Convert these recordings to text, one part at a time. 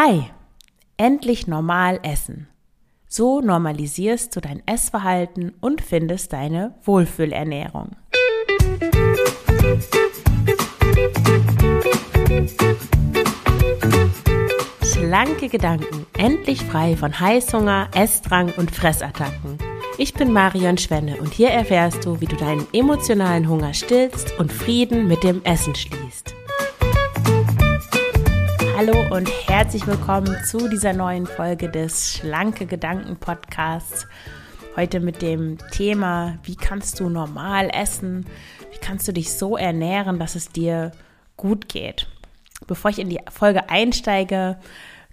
Hi, endlich normal essen. So normalisierst du dein Essverhalten und findest deine Wohlfühlernährung. Schlanke Gedanken, endlich frei von Heißhunger, Essdrang und Fressattacken. Ich bin Marion Schwenne und hier erfährst du, wie du deinen emotionalen Hunger stillst und Frieden mit dem Essen schließt. Hallo und herzlich willkommen zu dieser neuen Folge des Schlanke Gedanken Podcasts. Heute mit dem Thema, wie kannst du normal essen? Wie kannst du dich so ernähren, dass es dir gut geht? Bevor ich in die Folge einsteige,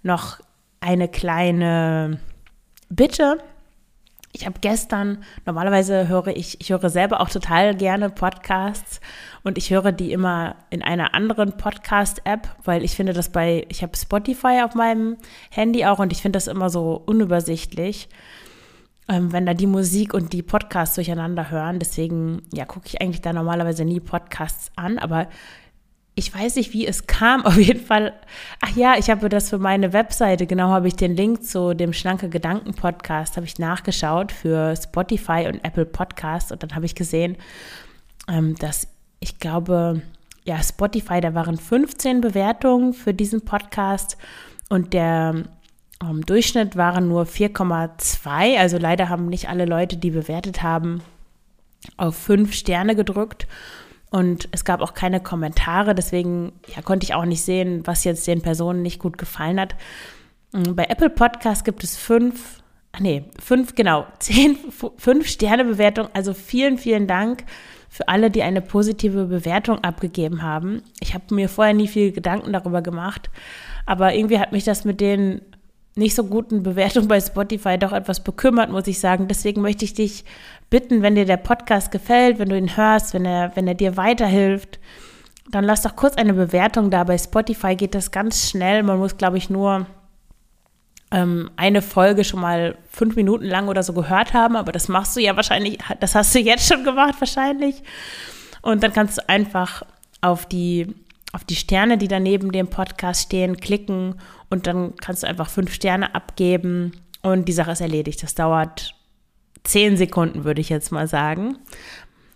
noch eine kleine Bitte ich habe gestern, normalerweise höre ich, ich höre selber auch total gerne Podcasts und ich höre die immer in einer anderen Podcast-App, weil ich finde das bei, ich habe Spotify auf meinem Handy auch und ich finde das immer so unübersichtlich, ähm, wenn da die Musik und die Podcasts durcheinander hören. Deswegen, ja, gucke ich eigentlich da normalerweise nie Podcasts an, aber ich weiß nicht, wie es kam. Auf jeden Fall, ach ja, ich habe das für meine Webseite, genau habe ich den Link zu dem Schlanke Gedanken Podcast, habe ich nachgeschaut für Spotify und Apple Podcast und dann habe ich gesehen, ähm, dass ich glaube, ja, Spotify, da waren 15 Bewertungen für diesen Podcast und der ähm, Durchschnitt waren nur 4,2. Also leider haben nicht alle Leute, die bewertet haben, auf fünf Sterne gedrückt. Und es gab auch keine Kommentare, deswegen ja, konnte ich auch nicht sehen, was jetzt den Personen nicht gut gefallen hat. Mm, bei Apple Podcast gibt es fünf, ach nee, fünf, genau, zehn, fünf Sterne Bewertung. Also vielen, vielen Dank für alle, die eine positive Bewertung abgegeben haben. Ich habe mir vorher nie viel Gedanken darüber gemacht, aber irgendwie hat mich das mit den nicht so guten Bewertungen bei Spotify doch etwas bekümmert, muss ich sagen. Deswegen möchte ich dich bitten, wenn dir der Podcast gefällt, wenn du ihn hörst, wenn er, wenn er dir weiterhilft, dann lass doch kurz eine Bewertung da. Bei Spotify geht das ganz schnell. Man muss, glaube ich, nur ähm, eine Folge schon mal fünf Minuten lang oder so gehört haben, aber das machst du ja wahrscheinlich, das hast du jetzt schon gemacht wahrscheinlich. Und dann kannst du einfach auf die, auf die Sterne, die da neben dem Podcast stehen, klicken und dann kannst du einfach fünf Sterne abgeben und die Sache ist erledigt. Das dauert zehn Sekunden, würde ich jetzt mal sagen.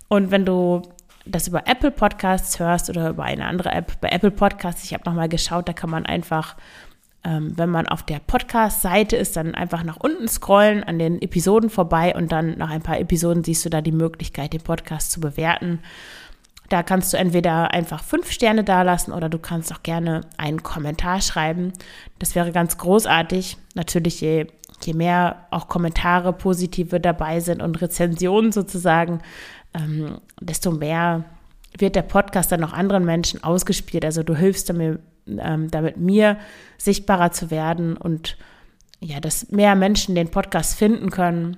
Und wenn du das über Apple Podcasts hörst oder über eine andere App, bei Apple Podcasts, ich habe nochmal geschaut, da kann man einfach, ähm, wenn man auf der Podcast-Seite ist, dann einfach nach unten scrollen, an den Episoden vorbei und dann nach ein paar Episoden siehst du da die Möglichkeit, den Podcast zu bewerten. Da kannst du entweder einfach fünf Sterne dalassen oder du kannst auch gerne einen Kommentar schreiben. Das wäre ganz großartig. Natürlich, je, je mehr auch Kommentare positive dabei sind und Rezensionen sozusagen, ähm, desto mehr wird der Podcast dann auch anderen Menschen ausgespielt. Also du hilfst damit, ähm, damit mir sichtbarer zu werden und ja, dass mehr Menschen den Podcast finden können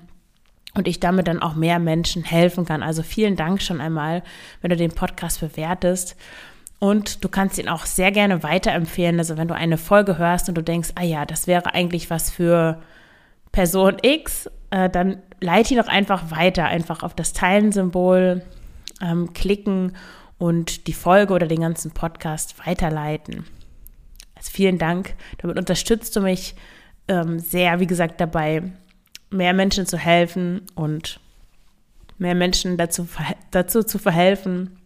und ich damit dann auch mehr Menschen helfen kann. Also vielen Dank schon einmal, wenn du den Podcast bewertest. Und du kannst ihn auch sehr gerne weiterempfehlen. Also wenn du eine Folge hörst und du denkst, ah ja, das wäre eigentlich was für Person X, äh, dann leite ihn doch einfach weiter. Einfach auf das Teilen-Symbol ähm, klicken und die Folge oder den ganzen Podcast weiterleiten. Also vielen Dank. Damit unterstützt du mich ähm, sehr, wie gesagt, dabei, mehr Menschen zu helfen und mehr Menschen dazu, dazu zu verhelfen,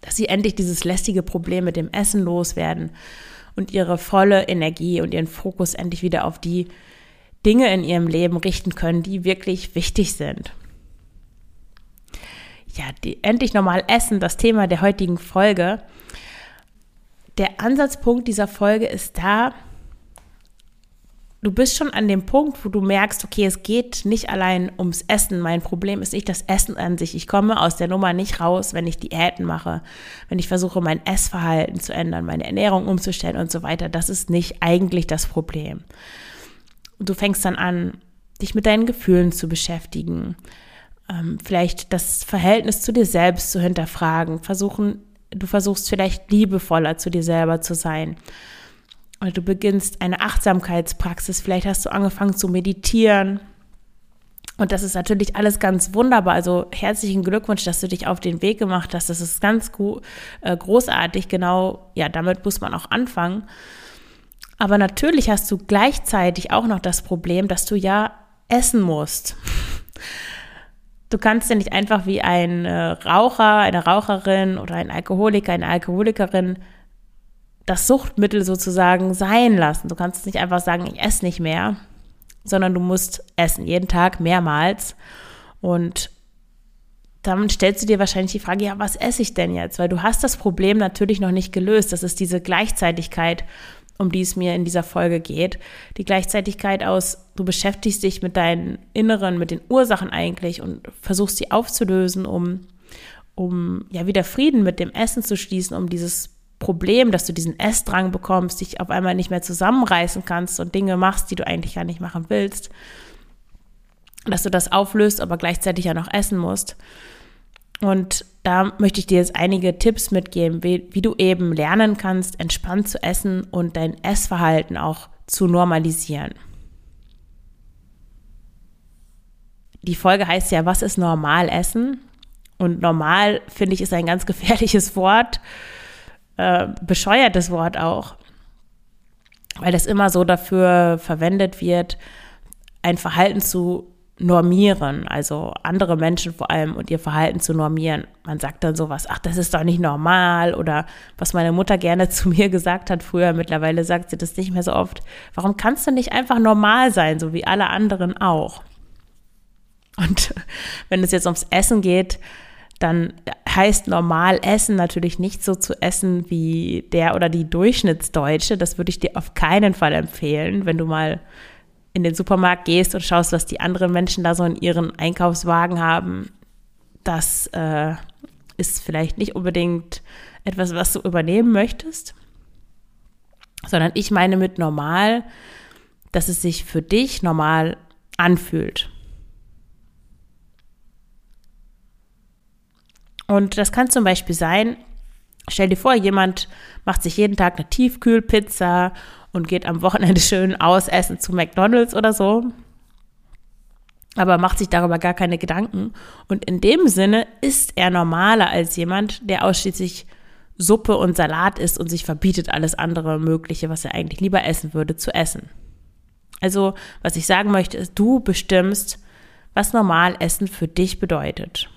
dass sie endlich dieses lästige Problem mit dem Essen loswerden und ihre volle Energie und ihren Fokus endlich wieder auf die Dinge in ihrem Leben richten können, die wirklich wichtig sind. Ja, die, endlich normal essen, das Thema der heutigen Folge. Der Ansatzpunkt dieser Folge ist da, du bist schon an dem Punkt, wo du merkst, okay, es geht nicht allein ums Essen. Mein Problem ist nicht das Essen an sich. Ich komme aus der Nummer nicht raus, wenn ich Diäten mache, wenn ich versuche, mein Essverhalten zu ändern, meine Ernährung umzustellen und so weiter. Das ist nicht eigentlich das Problem. du fängst dann an, dich mit deinen Gefühlen zu beschäftigen, ähm, vielleicht das Verhältnis zu dir selbst zu hinterfragen, versuchen, du versuchst vielleicht liebevoller zu dir selber zu sein oder du beginnst eine Achtsamkeitspraxis, vielleicht hast du angefangen zu meditieren. Und das ist natürlich alles ganz wunderbar. Also herzlichen Glückwunsch, dass du dich auf den Weg gemacht hast. Das ist ganz äh, großartig. Genau, ja, damit muss man auch anfangen. Aber natürlich hast du gleichzeitig auch noch das Problem, dass du ja essen musst. Du kannst ja nicht einfach wie ein äh, Raucher, eine Raucherin oder ein Alkoholiker, eine Alkoholikerin das Suchtmittel sozusagen sein lassen. Du kannst nicht einfach sagen, ich esse nicht mehr, sondern du musst essen, jeden Tag mehrmals. Und dann stellst du dir wahrscheinlich die Frage, ja, was esse ich denn jetzt? Weil du hast das Problem natürlich noch nicht gelöst. Das ist diese Gleichzeitigkeit, um die es mir in dieser Folge geht. Die Gleichzeitigkeit aus, du beschäftigst dich mit deinen Inneren, mit den Ursachen eigentlich und versuchst sie aufzulösen, um, um ja wieder Frieden mit dem Essen zu schließen, um dieses Problem, dass du diesen Essdrang bekommst, dich auf einmal nicht mehr zusammenreißen kannst und Dinge machst, die du eigentlich gar nicht machen willst, dass du das auflöst, aber gleichzeitig ja noch essen musst. Und da möchte ich dir jetzt einige Tipps mitgeben, wie, wie, du eben lernen kannst, entspannt zu essen und dein Essverhalten auch zu normalisieren. Die Folge heißt ja, was ist normal essen? Und normal, finde ich, ist ein ganz gefährliches Wort äh, bescheuertes Wort auch, weil das immer so dafür verwendet wird, ein Verhalten zu normieren, also andere Menschen vor allem und ihr Verhalten zu normieren. Man sagt dann sowas, ach, das ist doch nicht normal oder was meine Mutter gerne zu mir gesagt hat früher, mittlerweile sagt sie das nicht mehr so oft. Warum kannst du nicht einfach normal sein, so wie alle anderen auch? Und wenn es jetzt ums Essen geht, dann heißt normal essen natürlich nicht so zu essen wie der oder die Durchschnittsdeutsche. Das würde ich dir auf keinen Fall empfehlen, wenn du mal in den Supermarkt gehst und schaust, was die anderen Menschen da so in ihren Einkaufswagen haben. Das äh, ist vielleicht nicht unbedingt etwas, was du übernehmen möchtest, sondern ich meine mit normal, dass es sich für dich normal anfühlt. Und das kann zum Beispiel sein, stell dir vor, jemand macht sich jeden Tag eine Tiefkühlpizza und geht am Wochenende schön ausessen zu McDonald's oder so, aber macht sich darüber gar keine Gedanken. Und in dem Sinne ist er normaler als jemand, der ausschließlich Suppe und Salat isst und sich verbietet, alles andere Mögliche, was er eigentlich lieber essen würde, zu essen. Also, was ich sagen möchte, ist, du bestimmst, was normal Essen für dich bedeutet.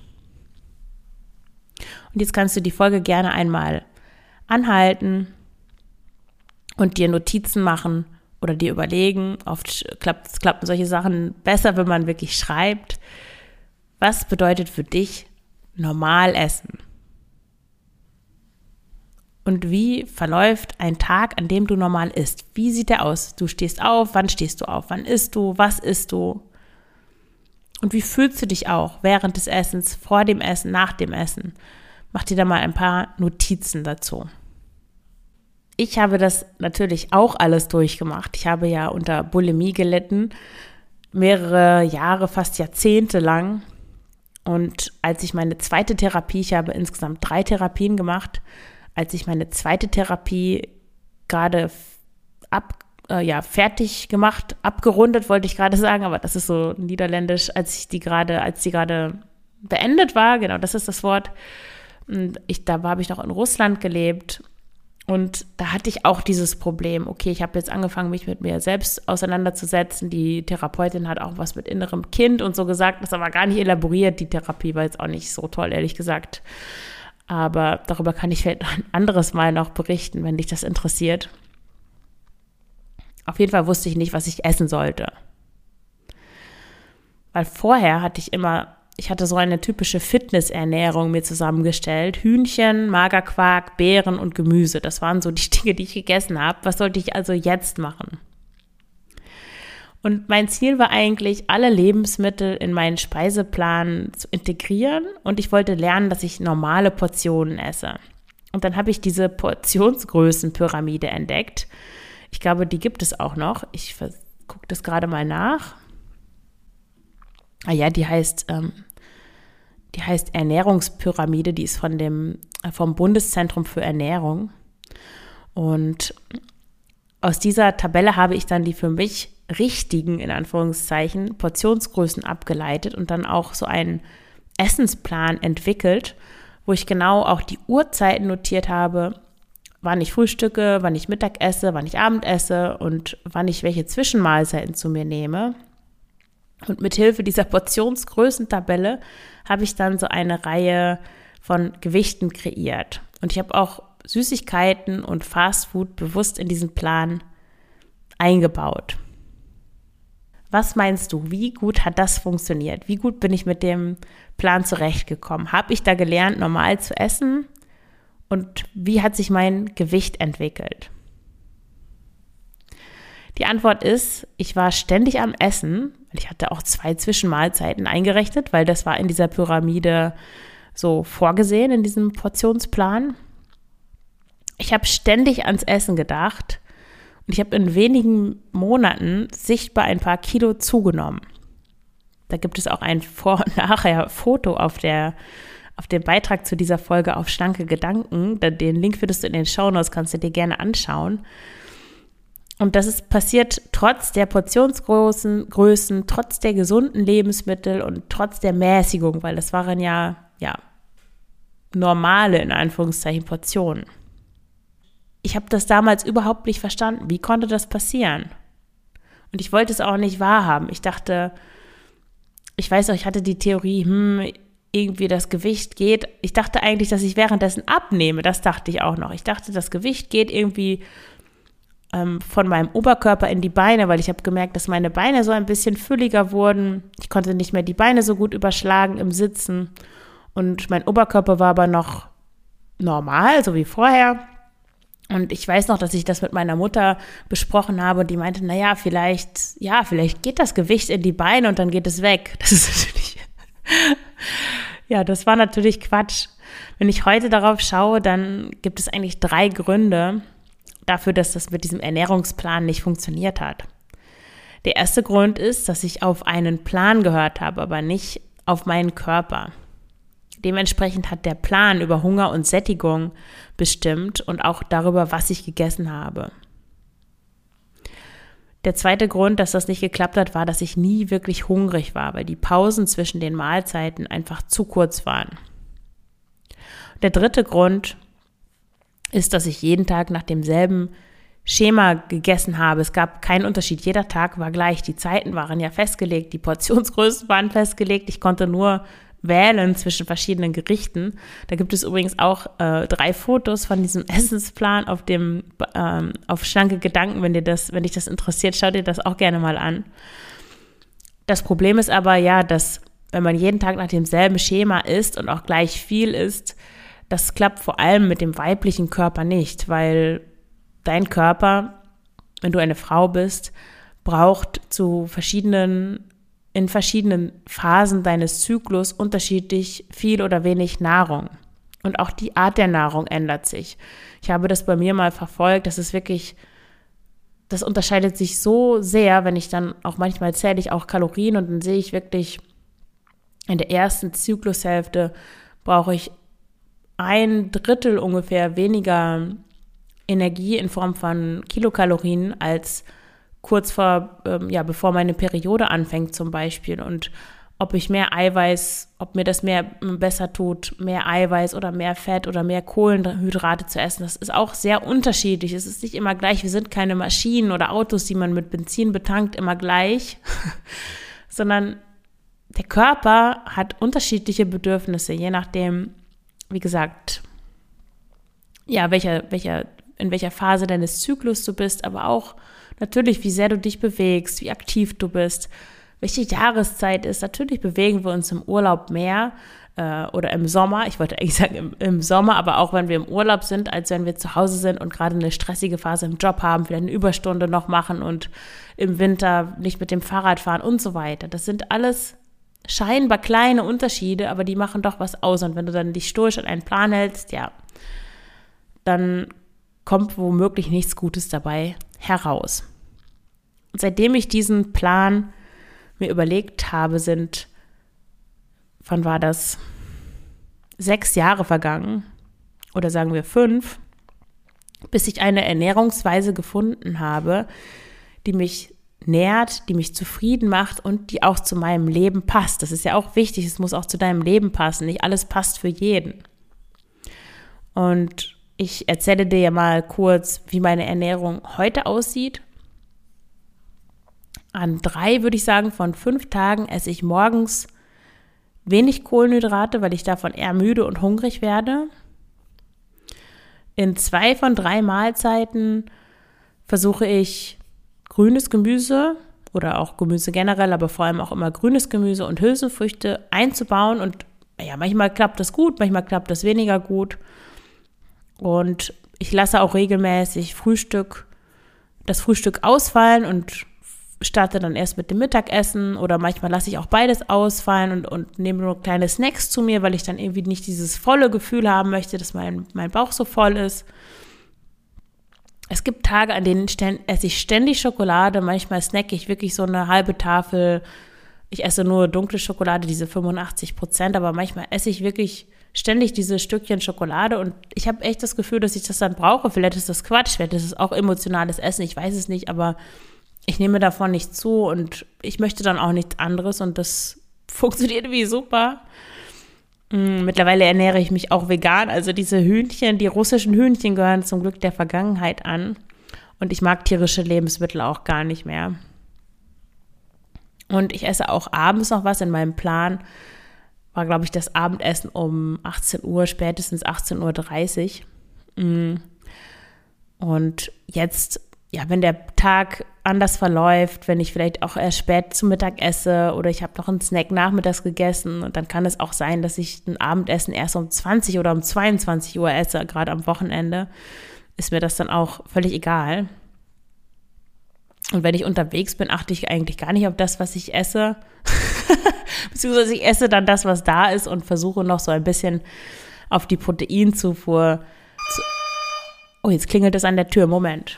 Und jetzt kannst du die Folge gerne einmal anhalten und dir Notizen machen oder dir überlegen. Oft klappt, klappen solche Sachen besser, wenn man wirklich schreibt. Was bedeutet für dich normal essen? Und wie verläuft ein Tag, an dem du normal isst? Wie sieht der aus? Du stehst auf, wann stehst du auf? Wann isst du? Was isst du? Und wie fühlst du dich auch während des Essens, vor dem Essen, nach dem Essen? Mach dir da mal ein paar Notizen dazu. Ich habe das natürlich auch alles durchgemacht. Ich habe ja unter Bulimie gelitten, mehrere Jahre, fast Jahrzehnte lang. Und als ich meine zweite Therapie, ich habe insgesamt drei Therapien gemacht, als ich meine zweite Therapie gerade ab, äh, ja, fertig gemacht, abgerundet, wollte ich gerade sagen, aber das ist so niederländisch, als ich die gerade, als die gerade beendet war, genau, das ist das Wort, und ich, da habe ich noch in Russland gelebt und da hatte ich auch dieses Problem. Okay, ich habe jetzt angefangen, mich mit mir selbst auseinanderzusetzen. Die Therapeutin hat auch was mit innerem Kind und so gesagt, das aber gar nicht elaboriert. Die Therapie war jetzt auch nicht so toll, ehrlich gesagt. Aber darüber kann ich vielleicht ein anderes Mal noch berichten, wenn dich das interessiert. Auf jeden Fall wusste ich nicht, was ich essen sollte. Weil vorher hatte ich immer ich hatte so eine typische Fitnessernährung mir zusammengestellt. Hühnchen, Magerquark, Beeren und Gemüse. Das waren so die Dinge, die ich gegessen habe. Was sollte ich also jetzt machen? Und mein Ziel war eigentlich, alle Lebensmittel in meinen Speiseplan zu integrieren und ich wollte lernen, dass ich normale Portionen esse. Und dann habe ich diese Portionsgrößenpyramide entdeckt. Ich glaube, die gibt es auch noch. Ich gucke das gerade mal nach. Ah ja, die heißt ähm, die heißt Ernährungspyramide, die ist von dem, äh, vom Bundeszentrum für Ernährung. Und aus dieser Tabelle habe ich dann die für mich richtigen, in Anführungszeichen, Portionsgrößen abgeleitet und dann auch so einen Essensplan entwickelt, wo ich genau auch die Uhrzeiten notiert habe, wann ich frühstücke, wann ich Mittag esse, wann ich Abend esse und wann ich welche Zwischenmahlzeiten zu mir nehme. Und mit Hilfe dieser Portionsgrößentabelle habe ich dann so eine Reihe von Gewichten kreiert. Und ich habe auch Süßigkeiten und Fastfood bewusst in diesen Plan eingebaut. Was meinst du, wie gut hat das funktioniert? Wie gut bin ich mit dem Plan zurechtgekommen? Habe ich da gelernt, normal zu essen? Und wie hat sich mein Gewicht entwickelt? Die Antwort ist, ich war ständig am Essen. Ich hatte auch zwei Zwischenmahlzeiten eingerechnet, weil das war in dieser Pyramide so vorgesehen, in diesem Portionsplan. Ich habe ständig ans Essen gedacht und ich habe in wenigen Monaten sichtbar ein paar Kilo zugenommen. Da gibt es auch ein Vor- und Nachher-Foto auf, auf dem Beitrag zu dieser Folge auf Schlanke Gedanken. Den Link findest du in den Shownotes, kannst du dir gerne anschauen. Und das ist passiert trotz der Portionsgrößen, Größen, trotz der gesunden Lebensmittel und trotz der Mäßigung, weil das waren ja, ja, normale, in Anführungszeichen, Portionen ich habe das damals überhaupt nicht verstanden. Wie konnte das passieren? Und ich wollte es auch nicht wahrhaben. Ich dachte, ich weiß auch, ich hatte die Theorie, hm, irgendwie das Gewicht geht. Ich dachte eigentlich, dass ich währenddessen abnehme. Das dachte ich auch noch. Ich dachte, das Gewicht geht irgendwie ähm, von meinem Oberkörper in die Beine, weil ich habe gemerkt, dass meine Beine so ein bisschen fülliger wurden. Ich konnte nicht mehr die Beine so gut überschlagen im Sitzen. Und mein Oberkörper war aber noch normal, so wie vorher. Und ich weiß noch, dass ich das mit meiner Mutter besprochen habe und die meinte, naja, vielleicht, ja, vielleicht geht das Gewicht in die Beine und dann geht es weg. Das ist natürlich, ja, das war natürlich Quatsch. Wenn ich heute darauf schaue, dann gibt es eigentlich drei Gründe dafür, dass das mit diesem Ernährungsplan nicht funktioniert hat. Der erste Grund ist, dass ich auf einen Plan gehört habe, aber nicht auf meinen Körper. Dementsprechend hat der Plan über Hunger und Sättigung bestimmt und auch darüber, was ich gegessen habe. Der zweite Grund, dass das nicht geklappt hat, war, dass ich nie wirklich hungrig war, weil die Pausen zwischen den Mahlzeiten einfach zu kurz waren. Der dritte Grund ist, dass ich jeden Tag nach demselben Schema gegessen habe. Es gab keinen Unterschied. Jeder Tag war gleich. Die Zeiten waren ja festgelegt, die Portionsgrößen waren festgelegt. Ich konnte nur wählen zwischen verschiedenen Gerichten. Da gibt es übrigens auch äh, drei Fotos von diesem Essensplan auf dem ähm, auf schlanke Gedanken. Wenn dir das, wenn dich das interessiert, schau dir das auch gerne mal an. Das Problem ist aber ja, dass wenn man jeden Tag nach demselben Schema isst und auch gleich viel isst, das klappt vor allem mit dem weiblichen Körper nicht, weil dein Körper, wenn du eine Frau bist, braucht zu verschiedenen in verschiedenen Phasen deines Zyklus unterschiedlich viel oder wenig Nahrung. Und auch die Art der Nahrung ändert sich. Ich habe das bei mir mal verfolgt, das ist wirklich, das unterscheidet sich so sehr, wenn ich dann auch manchmal zähle ich auch Kalorien und dann sehe ich wirklich, in der ersten Zyklushälfte brauche ich ein Drittel ungefähr weniger Energie in Form von Kilokalorien als kurz vor, ähm, ja, bevor meine Periode anfängt zum Beispiel und ob ich mehr Eiweiß, ob mir das mehr besser tut, mehr Eiweiß oder mehr Fett oder mehr Kohlenhydrate zu essen. Das ist auch sehr unterschiedlich. Es ist nicht immer gleich. Wir sind keine Maschinen oder Autos, die man mit Benzin betankt, immer gleich, sondern der Körper hat unterschiedliche Bedürfnisse, je nachdem, wie gesagt, ja, welcher, welcher, in welcher Phase deines Zyklus du bist, aber auch Natürlich, wie sehr du dich bewegst, wie aktiv du bist, welche Jahreszeit ist. Natürlich bewegen wir uns im Urlaub mehr äh, oder im Sommer. Ich wollte eigentlich sagen im, im, Sommer, aber auch wenn wir im Urlaub sind, als wenn wir zu Hause sind und gerade eine stressige Phase im Job haben, vielleicht eine Überstunde noch machen und im Winter nicht mit dem Fahrrad fahren und so weiter. Das sind alles scheinbar kleine Unterschiede, aber die machen doch was aus. Und wenn du dann dich stoisch an einen Plan hältst, ja, dann kommt womöglich nichts Gutes dabei heraus. Und seitdem ich diesen Plan mir überlegt habe, sind, wann war das? Sechs Jahre vergangen oder sagen wir fünf, bis ich eine Ernährungsweise gefunden habe, die mich nährt, die mich zufrieden macht und die auch zu meinem Leben passt. Das ist ja auch wichtig, es muss auch zu deinem Leben passen. Nicht alles passt für jeden. Und Ich erzähle dir mal kurz, wie meine Ernährung heute aussieht. An drei würde ich sagen, von fünf Tagen esse ich morgens wenig Kohlenhydrate, weil ich davon eher müde und hungrig werde. In zwei von drei Mahlzeiten versuche ich grünes Gemüse oder auch Gemüse generell, aber vor allem auch immer grünes Gemüse und Hülsenfrüchte einzubauen. Und ja, manchmal klappt das gut, manchmal klappt das weniger gut. Und ich lasse auch regelmäßig Frühstück, das Frühstück ausfallen und starte dann erst mit dem Mittagessen oder manchmal lasse ich auch beides ausfallen und, und nehme nur kleine Snacks zu mir, weil ich dann irgendwie nicht dieses volle Gefühl haben möchte, dass mein, mein Bauch so voll ist. Es gibt Tage, an denen esse ich ständig Schokolade, manchmal snacke ich wirklich so eine halbe Tafel. Ich esse nur dunkle Schokolade, diese 85 Prozent, aber manchmal esse ich wirklich ständig diese Stückchen Schokolade. Und ich habe echt das Gefühl, dass ich das dann brauche. Vielleicht ist das Quatsch, vielleicht ist es auch emotionales Essen, ich weiß es nicht, aber ich nehme davon nicht zu. Und ich möchte dann auch nichts anderes. Und das funktioniert wie super. Mm, mittlerweile ernähre ich mich auch vegan. Also diese Hühnchen, die russischen Hühnchen gehören zum Glück der Vergangenheit an. Und ich mag tierische Lebensmittel auch gar nicht mehr. Und ich esse auch abends noch was in meinem Plan. War, glaube ich, das Abendessen um 18 Uhr, spätestens 18.30 Uhr. Mm. Und jetzt ja, wenn der Tag anders verläuft, wenn ich vielleicht auch erst spät zum Mittag esse oder ich habe noch einen Snack nachmittags gegessen und dann kann es auch sein, dass ich ein Abendessen erst um 20 oder um 22 Uhr esse, gerade am Wochenende, ist mir das dann auch völlig egal. Und wenn ich unterwegs bin, achte ich eigentlich gar nicht auf das, was ich esse. Beziehungsweise ich esse dann das, was da ist und versuche noch so ein bisschen auf die Proteinzufuhr zu. Oh, jetzt klingelt es an der Tür. Moment.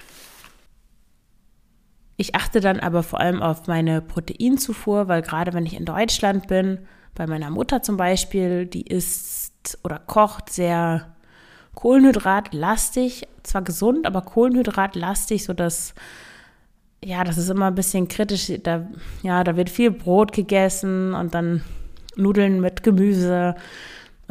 Ich achte dann aber vor allem auf meine Proteinzufuhr, weil gerade wenn ich in Deutschland bin, bei meiner Mutter zum Beispiel, die isst oder kocht sehr kohlenhydratlastig, zwar gesund, aber kohlenhydratlastig, sodass ja, das ist immer ein bisschen kritisch. Da, ja, da wird viel Brot gegessen und dann Nudeln mit Gemüse.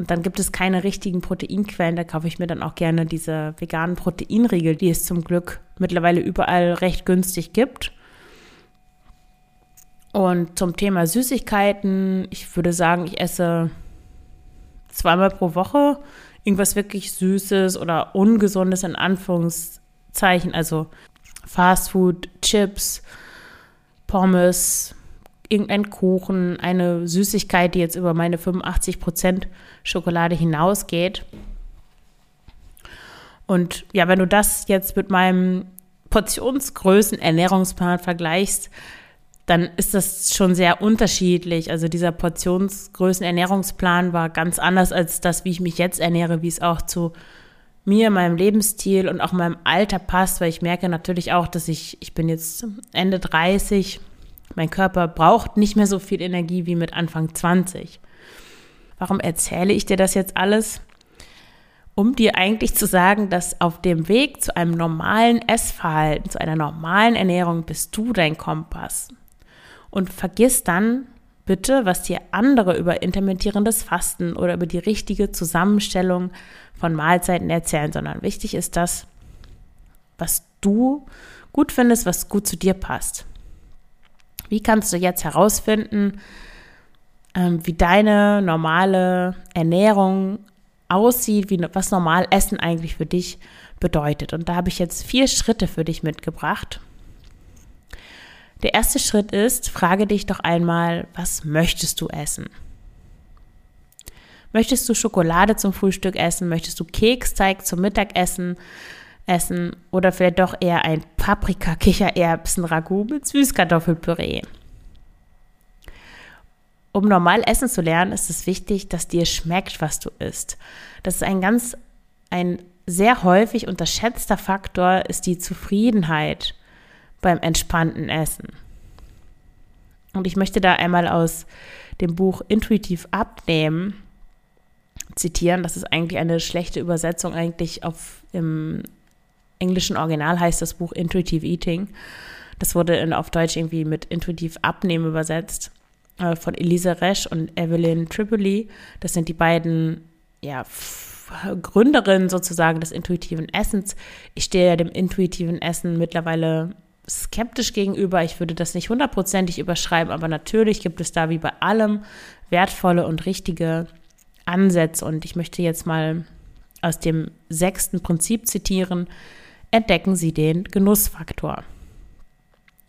Und dann gibt es keine richtigen Proteinquellen. Da kaufe ich mir dann auch gerne diese veganen Proteinriegel, die es zum Glück mittlerweile überall recht günstig gibt. Und zum Thema Süßigkeiten, ich würde sagen, ich esse zweimal pro Woche irgendwas wirklich Süßes oder Ungesundes in Anführungszeichen, also Fastfood, Chips, Pommes, irgendein Kuchen, eine Süßigkeit, die jetzt über meine 85% Schokolade hinausgeht. Und ja, wenn du das jetzt mit meinem Portionsgrößen Ernährungsplan vergleichst, dann ist das schon sehr unterschiedlich. Also dieser Portionsgrößen Ernährungsplan war ganz anders als das, wie ich mich jetzt ernähre, wie es auch zu mir, meinem Lebensstil und auch meinem Alter passt, weil ich merke natürlich auch, dass ich, ich bin jetzt Ende 30, mein Körper braucht nicht mehr so viel Energie wie mit Anfang 20. Warum erzähle ich dir das jetzt alles? um dir eigentlich zu sagen, dass auf dem Weg zu einem normalen Essverhalten, zu einer normalen Ernährung bist du dein Kompass. Und vergiss dann bitte, was dir andere über intermittierendes Fasten oder über die richtige Zusammenstellung von Mahlzeiten erzählen, sondern wichtig ist das, was du gut findest, was gut zu dir passt. Wie kannst du jetzt herausfinden, ähm, wie deine normale Ernährung aussieht, wie, was normal Essen eigentlich für dich bedeutet. Und da habe ich jetzt vier Schritte für dich mitgebracht. Der erste Schritt ist, frage dich doch einmal, was möchtest du essen? Möchtest du Schokolade zum Frühstück essen? Möchtest du Keksteig zum Mittagessen essen? Oder vielleicht doch eher ein Paprika-Kichererbsen-Ragout mit Süßkartoffelpüree? um normal essen zu lernen, ist es wichtig, dass dir schmeckt, was du isst. Das ist ein ganz, ein sehr häufig unterschätzter Faktor, ist die Zufriedenheit beim entspannten Essen. Und ich möchte da einmal aus dem Buch Intuitiv abnehmen zitieren. Das ist eigentlich eine schlechte Übersetzung. Eigentlich auf im englischen Original heißt das Buch Intuitive Eating. Das wurde in, auf Deutsch irgendwie mit Intuitiv abnehmen übersetzt. Äh, von Elisa Resch und Evelyn Tripoli. Das sind die beiden ja, Gründerin sozusagen des intuitiven Essens. Ich stehe ja dem intuitiven Essen mittlerweile skeptisch gegenüber. Ich würde das nicht hundertprozentig überschreiben, aber natürlich gibt es da wie bei allem wertvolle und richtige Ansätze. Und ich möchte jetzt mal aus dem sechsten Prinzip zitieren. Entdecken Sie den Genussfaktor.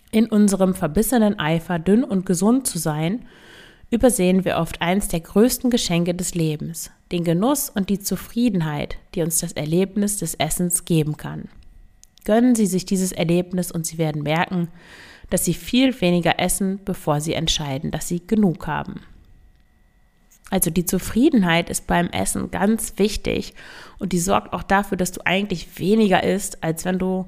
In unserem verbissenen Eifer, dünn und gesund zu sein, übersehen wir oft eins der größten Geschenke des Lebens, den Genuss und die Zufriedenheit, die uns das Erlebnis des Essens geben kann. Gönnen Sie sich dieses Erlebnis und Sie werden merken, dass Sie viel weniger essen, bevor Sie entscheiden, dass Sie genug haben. Also die Zufriedenheit ist beim Essen ganz wichtig und die sorgt auch dafür, dass du eigentlich weniger isst, als wenn du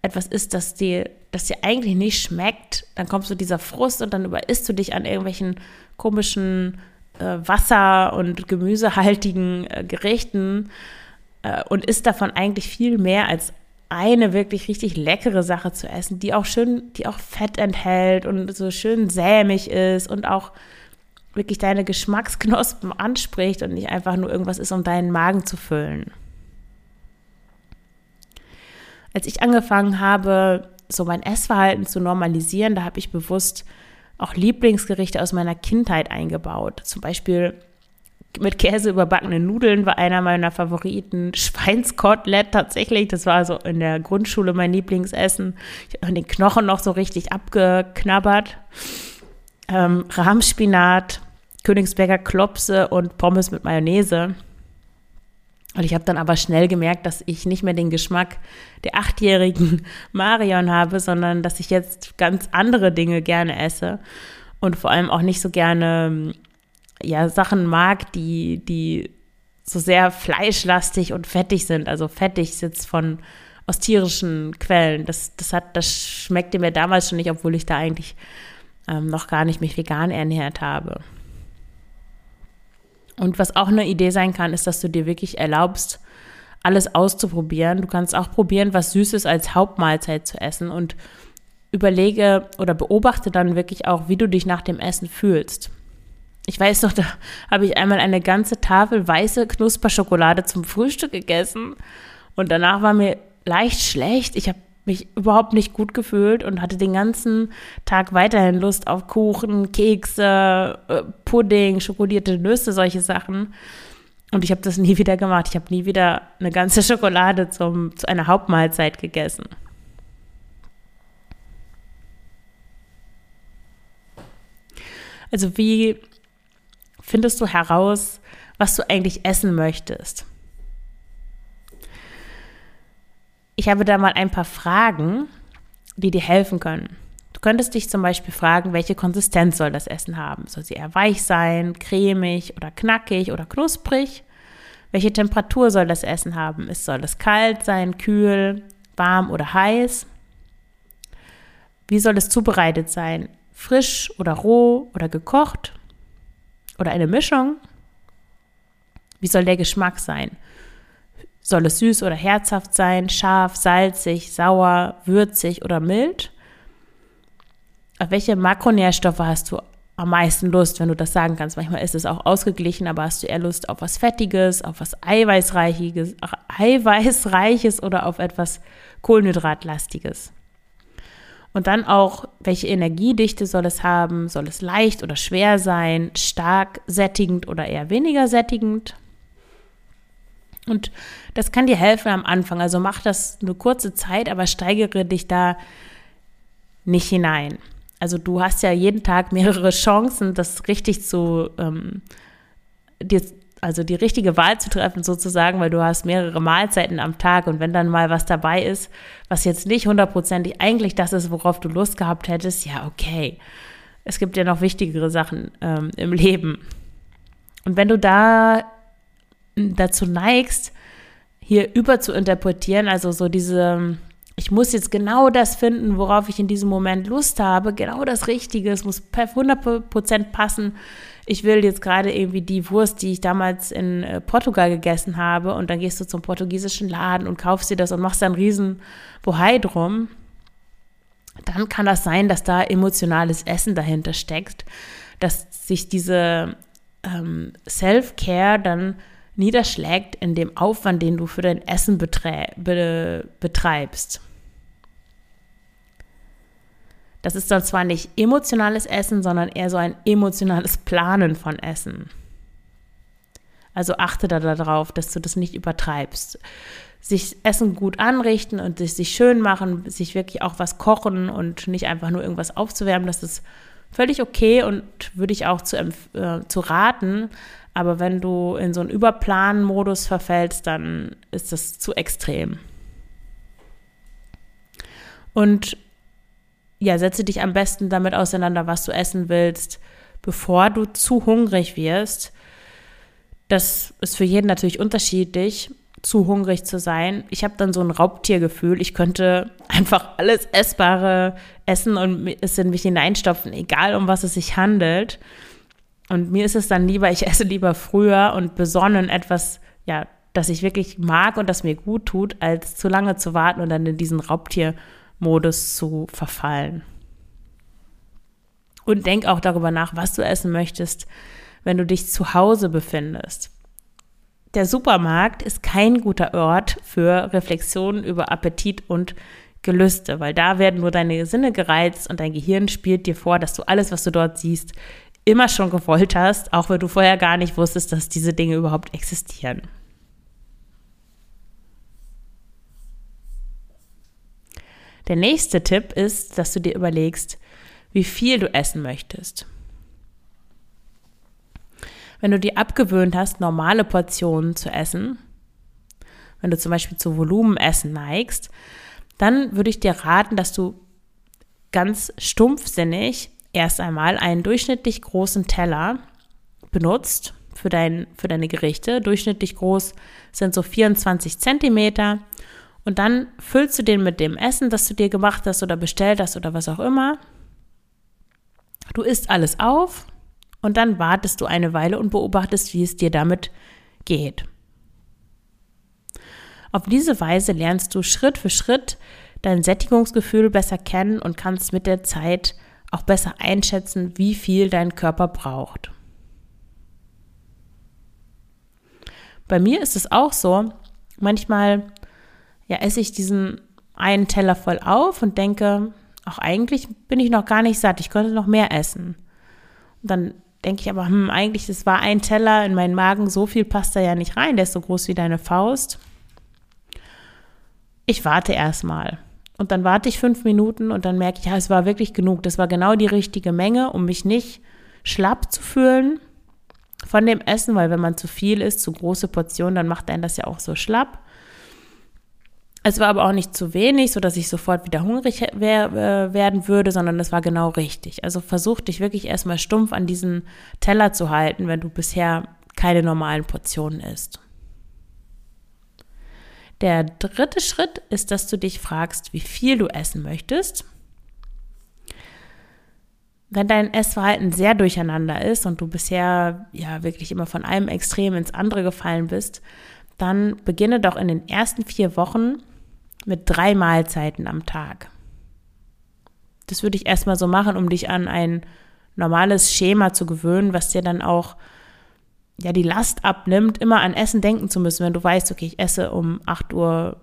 etwas isst, das dir, das dir eigentlich nicht schmeckt. Dann kommst du dieser Frust und dann überisst du dich an irgendwelchen komischen äh, Wasser- und gemüsehaltigen äh, Gerichten äh, und isst davon eigentlich viel mehr als eine wirklich richtig leckere Sache zu essen, die auch schön, die auch Fett enthält und so schön sämig ist und auch wirklich deine Geschmacksknospen anspricht und nicht einfach nur irgendwas ist, um deinen Magen zu füllen. Als ich angefangen habe, so mein Essverhalten zu normalisieren, da habe ich bewusst auch Lieblingsgerichte aus meiner Kindheit eingebaut. Zum Beispiel mit Käse überbackene Nudeln war einer meiner Favoriten. Schweinskotelett tatsächlich, das war so in der Grundschule mein Lieblingsessen. Ich habe den Knochen noch so richtig abgeknabbert. Ähm, Rahmspinat, Königsberger Klopse und Pommes mit Mayonnaise. Und ich habe dann aber schnell gemerkt, dass ich nicht mehr den Geschmack der achtjährigen Marion habe, sondern dass ich jetzt ganz andere Dinge gerne esse und vor allem auch nicht so gerne ja, Sachen mag, die, die so sehr fleischlastig und fettig sind. Also fettig sitzt von aus tierischen Quellen. Das, das hat, das schmeckte mir damals schon nicht, obwohl ich da eigentlich ähm, noch gar nicht mich vegan ernährt habe. Und was auch eine Idee sein kann, ist, dass du dir wirklich erlaubst, alles auszuprobieren. Du kannst auch probieren, was Süßes als Hauptmahlzeit zu essen und überlege oder beobachte dann wirklich auch, wie du dich nach dem Essen fühlst. Ich weiß noch, da habe ich einmal eine ganze Tafel weiße Knusperschokolade zum Frühstück gegessen und danach war mir leicht schlecht. Ich habe mich überhaupt nicht gut gefühlt und hatte den ganzen Tag weiterhin Lust auf Kuchen, Kekse, äh, Pudding, schokolierte Nüsse, solche Sachen. Und ich habe das nie wieder gemacht. Ich habe nie wieder eine ganze Schokolade zum, zu einer Hauptmahlzeit gegessen. Also wie findest du heraus, was du eigentlich essen möchtest? Ich habe da mal ein paar Fragen, die dir helfen können. Du könntest dich zum Beispiel fragen, welche Konsistenz soll das Essen haben? Soll sie eher weich sein, cremig oder knackig oder knusprig? Welche Temperatur soll das Essen haben? Ist, soll es kalt sein, kühl, warm oder heiß? Wie soll es zubereitet sein? Frisch oder roh oder gekocht? Oder eine Mischung? Wie soll der Geschmack sein? Soll es süß oder herzhaft sein, scharf, salzig, sauer, würzig oder mild? Auf welche Makronährstoffe hast du am meisten Lust, wenn du das sagen kannst? Manchmal ist es auch ausgeglichen, aber hast du eher Lust auf was Fettiges, auf was Eiweißreiches, Eiweißreiches oder auf etwas Kohlenhydratlastiges? Und dann auch, welche Energiedichte soll es haben? Soll es leicht oder schwer sein? Stark sättigend oder eher weniger sättigend? Und das kann dir helfen am Anfang. Also mach das eine kurze Zeit, aber steigere dich da nicht hinein. Also du hast ja jeden Tag mehrere Chancen, das richtig zu, ähm, dir, also die richtige Wahl zu treffen sozusagen, weil du hast mehrere Mahlzeiten am Tag und wenn dann mal was dabei ist, was jetzt nicht hundertprozentig eigentlich das ist, worauf du Lust gehabt hättest, ja okay. Es gibt ja noch wichtigere Sachen ähm, im Leben. Und wenn du da dazu neigst, hier über zu interpretieren, also so diese, ich muss jetzt genau das finden, worauf ich in diesem Moment Lust habe, genau das Richtige, es muss per 100% passen. Ich will jetzt gerade irgendwie die Wurst, die ich damals in äh, Portugal gegessen habe und dann gehst du zum portugiesischen Laden und kaufst dir das und machst dann riesen Bohai drum. Dann kann das sein, dass da emotionales Essen dahinter steckt, dass sich diese ähm, Self-Care dann niederschlägt in dem Aufwand, den du für dein Essen be betreibst. Das ist dann zwar nicht emotionales Essen, sondern eher so ein emotionales Planen von Essen. Also achte da darauf, dass du das nicht übertreibst. Sich Essen gut anrichten und sich schön machen, sich wirklich auch was kochen und nicht einfach nur irgendwas aufzuwärmen, das ist völlig okay und würde ich auch zu, äh, zu raten. Aber wenn du in so einen Überplan-Modus verfällst, dann ist das zu extrem. Und ja, setze dich am besten damit auseinander, was du essen willst, bevor du zu hungrig wirst. Das ist für jeden natürlich unterschiedlich, zu hungrig zu sein. Ich habe dann so ein Raubtiergefühl. Ich könnte einfach alles Essbare essen und es in mich hineinstopfen, egal um was es sich handelt. Und mir ist es dann lieber, ich esse lieber früher und besonnen etwas, ja, das ich wirklich mag und das mir gut tut, als zu lange zu warten und dann in diesen Raubtier Modus zu verfallen. Und denk auch darüber nach, was du essen möchtest, wenn du dich zu Hause befindest. Der Supermarkt ist kein guter Ort für Reflexionen über Appetit und Gelüste, weil da werden nur deine Sinne gereizt und dein Gehirn spielt dir vor, dass du alles, was du dort siehst, immer schon gewollt hast, auch wenn du vorher gar nicht wusstest, dass diese Dinge überhaupt existieren. Der nächste Tipp ist, dass du dir überlegst, wie viel du essen möchtest. Wenn du dir abgewöhnt hast, normale Portionen zu essen, wenn du zum Beispiel zu Volumenessen neigst, dann würde ich dir raten, dass du ganz stumpfsinnig erst einmal einen durchschnittlich großen Teller benutzt für, dein, für deine Gerichte. Durchschnittlich groß sind so 24 Zentimeter und dann füllst du den mit dem Essen, das du dir gemacht hast oder bestellt hast oder was auch immer. Du isst alles auf und dann wartest du eine Weile und beobachtest, wie es dir damit geht. Auf diese Weise lernst du Schritt für Schritt dein Sättigungsgefühl besser kennen und kannst mit der Zeit auch besser einschätzen, wie viel dein Körper braucht. Bei mir ist es auch so, manchmal ja, esse ich diesen einen Teller voll auf und denke, auch eigentlich bin ich noch gar nicht satt, ich könnte noch mehr essen. Und dann denke ich aber, hm, eigentlich, das war ein Teller in meinen Magen, so viel passt da ja nicht rein, der ist so groß wie deine Faust. Ich warte erstmal. Und dann warte ich fünf Minuten und dann merke ich, ja, es war wirklich genug. Das war genau die richtige Menge, um mich nicht schlapp zu fühlen von dem Essen, weil wenn man zu viel isst, zu große Portionen, dann macht einen das ja auch so schlapp. Es war aber auch nicht zu wenig, so dass ich sofort wieder hungrig werden würde, sondern es war genau richtig. Also versuch dich wirklich erstmal stumpf an diesen Teller zu halten, wenn du bisher keine normalen Portionen isst. Der dritte Schritt ist, dass du dich fragst, wie viel du essen möchtest. Wenn dein Essverhalten sehr durcheinander ist und du bisher ja wirklich immer von einem Extrem ins andere gefallen bist, dann beginne doch in den ersten vier Wochen mit drei Mahlzeiten am Tag. Das würde ich erstmal so machen, um dich an ein normales Schema zu gewöhnen, was dir dann auch ja die Last abnimmt, immer an Essen denken zu müssen, wenn du weißt, okay, ich esse um 8 Uhr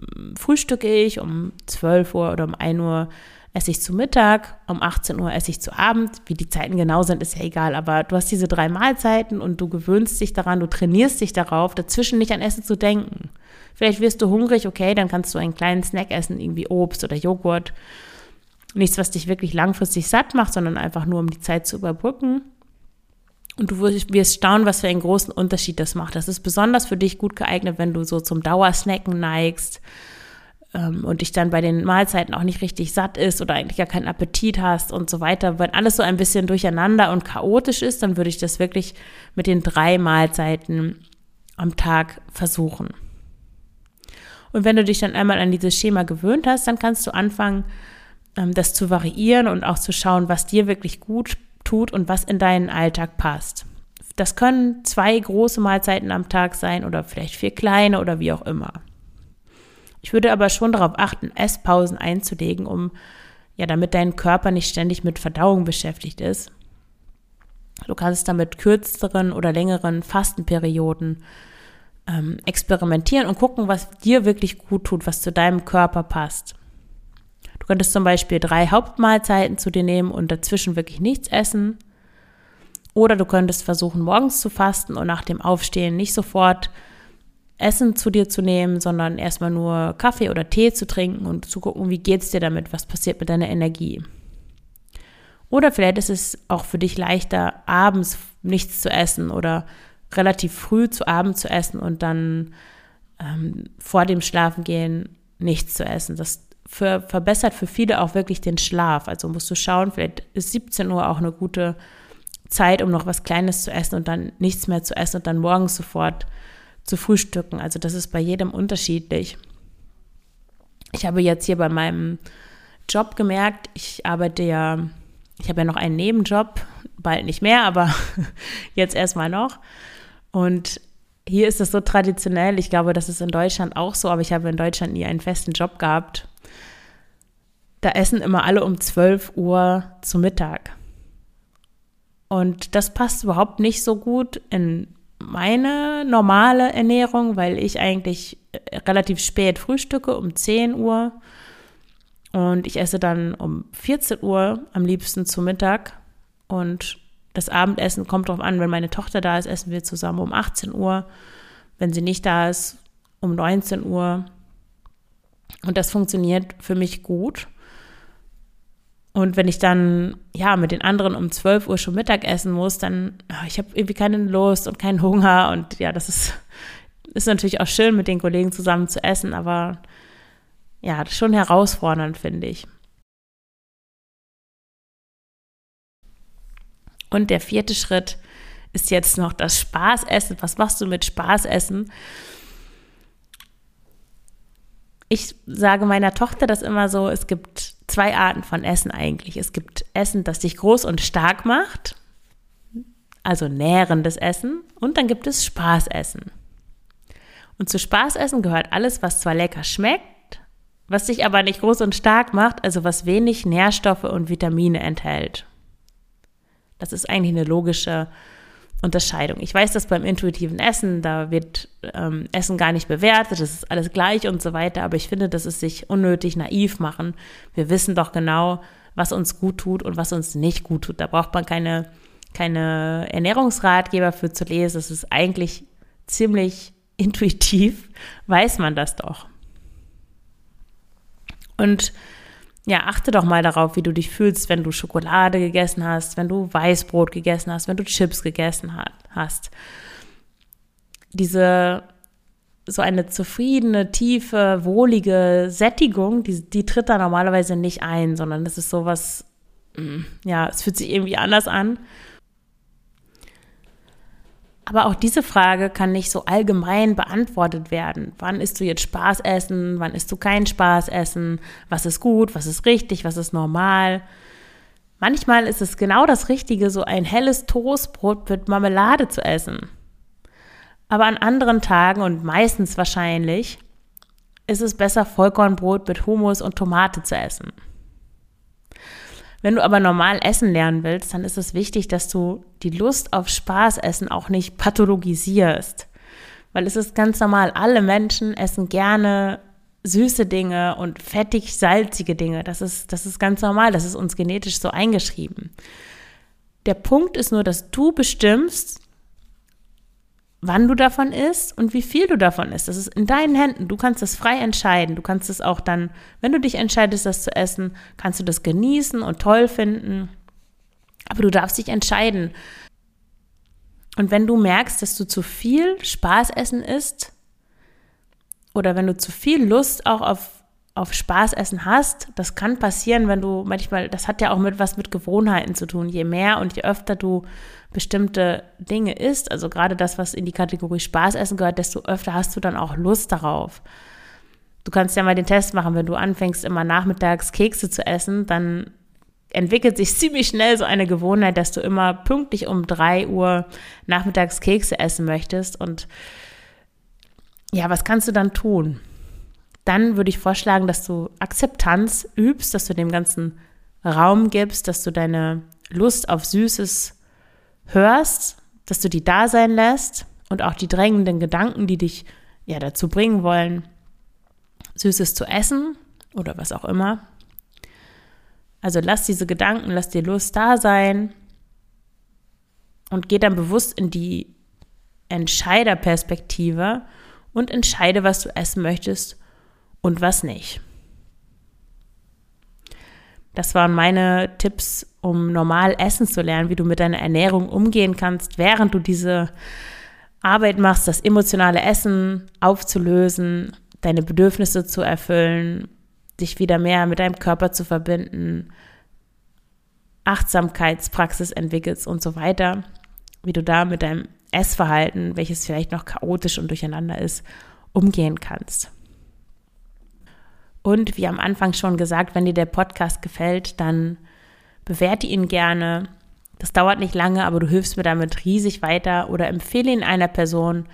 hm, frühstücke ich, um 12 Uhr oder um 1 Uhr esse ich zu Mittag, um 18 Uhr esse ich zu Abend. Wie die Zeiten genau sind, ist ja egal, aber du hast diese drei Mahlzeiten und du gewöhnst dich daran, du trainierst dich darauf, dazwischen nicht an Essen zu denken. Vielleicht wirst du hungrig, okay, dann kannst du einen kleinen Snack essen, irgendwie Obst oder Joghurt. Nichts, was dich wirklich langfristig satt macht, sondern einfach nur, um die Zeit zu überbrücken. Und du wirst staunen, was für einen großen Unterschied das macht. Das ist besonders für dich gut geeignet, wenn du so zum Dauersnacken neigst ähm, und dich dann bei den Mahlzeiten auch nicht richtig satt ist oder eigentlich gar keinen Appetit hast und so weiter. Wenn alles so ein bisschen durcheinander und chaotisch ist, dann würde ich das wirklich mit den drei Mahlzeiten am Tag versuchen. Und wenn du dich dann einmal an dieses Schema gewöhnt hast, dann kannst du anfangen, ähm, das zu variieren und auch zu schauen, was dir wirklich gut tut und was in deinen Alltag passt. Das können zwei große Mahlzeiten am Tag sein oder vielleicht vier kleine oder wie auch immer. Ich würde aber schon darauf achten, Esspausen einzulegen, um ja, damit dein Körper nicht ständig mit Verdauung beschäftigt ist. Du kannst damit kürzeren oder längeren Fastenperioden ähm, experimentieren und gucken, was dir wirklich gut tut, was zu deinem Körper passt. Du könntest zum Beispiel drei Hauptmahlzeiten zu dir nehmen und dazwischen wirklich nichts essen. Oder du könntest versuchen, morgens zu fasten und nach dem Aufstehen nicht sofort Essen zu dir zu nehmen, sondern erstmal nur Kaffee oder Tee zu trinken und zu gucken, wie geht es dir damit, was passiert mit deiner Energie. Oder vielleicht ist es auch für dich leichter, abends nichts zu essen oder relativ früh zu Abend zu essen und dann ähm, vor dem Schlafengehen nichts zu essen. Das für, verbessert für viele auch wirklich den Schlaf. Also musst du schauen, vielleicht ist 17 Uhr auch eine gute Zeit, um noch was Kleines zu essen und dann nichts mehr zu essen und dann morgens sofort zu frühstücken. Also das ist bei jedem unterschiedlich. Ich habe jetzt hier bei meinem Job gemerkt, ich arbeite ja, ich habe ja noch einen Nebenjob, bald nicht mehr, aber jetzt erstmal noch. Und hier ist es so traditionell, ich glaube, das ist in Deutschland auch so, aber ich habe in Deutschland nie einen festen Job gehabt. Da essen immer alle um 12 Uhr zu Mittag. Und das passt überhaupt nicht so gut in meine normale Ernährung, weil ich eigentlich äh, relativ spät frühstücke, um 10 Uhr. Und ich esse dann um 14 Uhr am liebsten zu Mittag. Und das Abendessen kommt darauf an, wenn meine Tochter da ist, essen wir zusammen um 18 Uhr. Wenn sie nicht da ist, um 19 Uhr. Und das funktioniert für mich gut. Und wenn ich dann ja mit den anderen um 12 Uhr schon Mittag essen muss, dann oh, ich habe irgendwie keine Lust und keinen Hunger und ja, das ist ist natürlich auch schön mit den Kollegen zusammen zu essen, aber ja, schon herausfordernd finde ich. Und der vierte Schritt ist jetzt noch das Spaßessen. Was machst du mit Spaßessen? Ich sage meiner Tochter das immer so, es gibt zwei Arten von Essen eigentlich. Es gibt Essen, das dich groß und stark macht, also nährendes Essen, und dann gibt es Spaßessen. Und zu Spaßessen gehört alles, was zwar lecker schmeckt, was dich aber nicht groß und stark macht, also was wenig Nährstoffe und Vitamine enthält. Das ist eigentlich eine logische Unterscheidung. Ich weiß, dass beim intuitiven Essen, da wird ähm, Essen gar nicht bewertet, das ist alles gleich und so weiter, aber ich finde, das ist sich unnötig naiv machen. Wir wissen doch genau, was uns gut tut und was uns nicht gut tut. Da braucht man keine, keine Ernährungsratgeber für zu lesen. Das ist eigentlich ziemlich intuitiv, weiß man das doch. Und ja, achte doch mal darauf, wie du dich fühlst, wenn du Schokolade gegessen hast, wenn du Weißbrot gegessen hast, wenn du Chips gegessen hast. Diese so eine zufriedene, tiefe, wohlige Sättigung, die, die tritt da normalerweise nicht ein, sondern das ist sowas, mm, ja, es fühlt sich irgendwie anders an. Aber auch diese Frage kann nicht so allgemein beantwortet werden. Wann isst du jetzt Spaß essen? Wann isst du kein Spaß essen? Was ist gut? Was ist richtig? Was ist normal? Manchmal ist es genau das Richtige, so ein helles Toastbrot mit Marmelade zu essen. Aber an anderen Tagen und meistens wahrscheinlich ist es besser, Vollkornbrot mit Hummus und Tomate zu essen. Wenn du aber normal essen lernen willst, dann ist es wichtig, dass du die Lust auf Spaßessen auch nicht pathologisierst. Weil es ist ganz normal, alle Menschen essen gerne süße Dinge und fettig salzige Dinge. Das ist, das ist ganz normal, das ist uns genetisch so eingeschrieben. Der Punkt ist nur, dass du bestimmst, wann du davon isst und wie viel du davon isst. Das ist in deinen Händen. Du kannst das frei entscheiden. Du kannst es auch dann, wenn du dich entscheidest, das zu essen, kannst du das genießen und toll finden. Aber du darfst dich entscheiden. Und wenn du merkst, dass du zu viel Spaßessen isst oder wenn du zu viel Lust auch auf auf Spaßessen hast, das kann passieren, wenn du manchmal, das hat ja auch mit was mit Gewohnheiten zu tun. Je mehr und je öfter du bestimmte Dinge isst, also gerade das, was in die Kategorie Spaßessen gehört, desto öfter hast du dann auch Lust darauf. Du kannst ja mal den Test machen, wenn du anfängst, immer nachmittags Kekse zu essen, dann entwickelt sich ziemlich schnell so eine Gewohnheit, dass du immer pünktlich um drei Uhr nachmittags Kekse essen möchtest. Und ja, was kannst du dann tun? Dann würde ich vorschlagen, dass du Akzeptanz übst, dass du dem ganzen Raum gibst, dass du deine Lust auf Süßes hörst, dass du die da sein lässt, und auch die drängenden Gedanken, die dich ja dazu bringen wollen, Süßes zu essen oder was auch immer. Also lass diese Gedanken, lass dir Lust da sein und geh dann bewusst in die Entscheiderperspektive und entscheide, was du essen möchtest und was nicht. Das waren meine Tipps, um normal essen zu lernen, wie du mit deiner Ernährung umgehen kannst, während du diese Arbeit machst, das emotionale Essen aufzulösen, deine Bedürfnisse zu erfüllen, dich wieder mehr mit deinem Körper zu verbinden, Achtsamkeitspraxis entwickelst und so weiter, wie du da mit deinem Essverhalten, welches vielleicht noch chaotisch und durcheinander ist, umgehen kannst. Und wie am Anfang schon gesagt, wenn dir der Podcast gefällt, dann bewerte ihn gerne. Das dauert nicht lange, aber du hilfst mir damit riesig weiter oder empfehle ihn einer Person,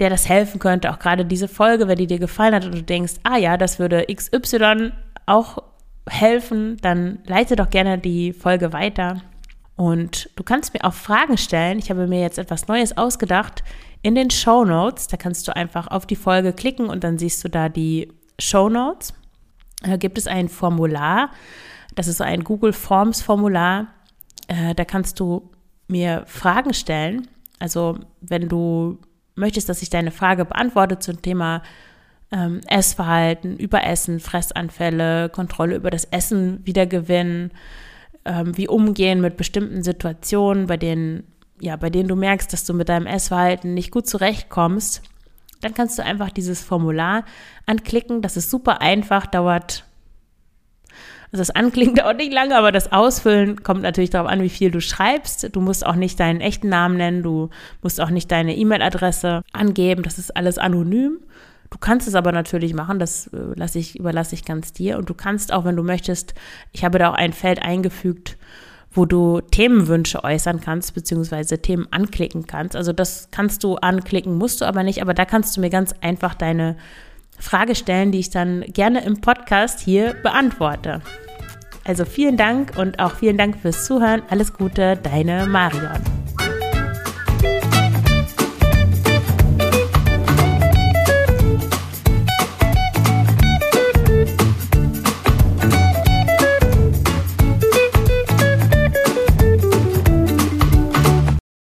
der das helfen könnte. Auch gerade diese Folge, wenn die dir gefallen hat und du denkst, ah ja, das würde XY auch helfen, dann leite doch gerne die Folge weiter. Und du kannst mir auch Fragen stellen. Ich habe mir jetzt etwas Neues ausgedacht in den Show Notes. Da kannst du einfach auf die Folge klicken und dann siehst du da die Show Notes gibt es ein Formular. Das ist ein Google Forms Formular. Äh, da kannst du mir Fragen stellen. Also wenn du möchtest, dass ich deine Frage beantworte zum Thema ähm, Essverhalten, Überessen, Fressanfälle, Kontrolle über das Essen wiedergewinnen, ähm, wie umgehen mit bestimmten Situationen, bei denen, ja, bei denen du merkst, dass du mit deinem Essverhalten nicht gut zurechtkommst, dann kannst du einfach dieses Formular anklicken. Das ist super einfach, dauert. Also das Anklicken dauert nicht lange, aber das Ausfüllen kommt natürlich darauf an, wie viel du schreibst. Du musst auch nicht deinen echten Namen nennen, du musst auch nicht deine E-Mail-Adresse angeben. Das ist alles anonym. Du kannst es aber natürlich machen, das äh, lasse ich, überlasse ich ganz dir. Und du kannst auch, wenn du möchtest, ich habe da auch ein Feld eingefügt, wo du Themenwünsche äußern kannst, beziehungsweise Themen anklicken kannst. Also das kannst du anklicken, musst du aber nicht, aber da kannst du mir ganz einfach deine Frage stellen, die ich dann gerne im Podcast hier beantworte. Also vielen Dank und auch vielen Dank fürs Zuhören. Alles Gute, deine Marion.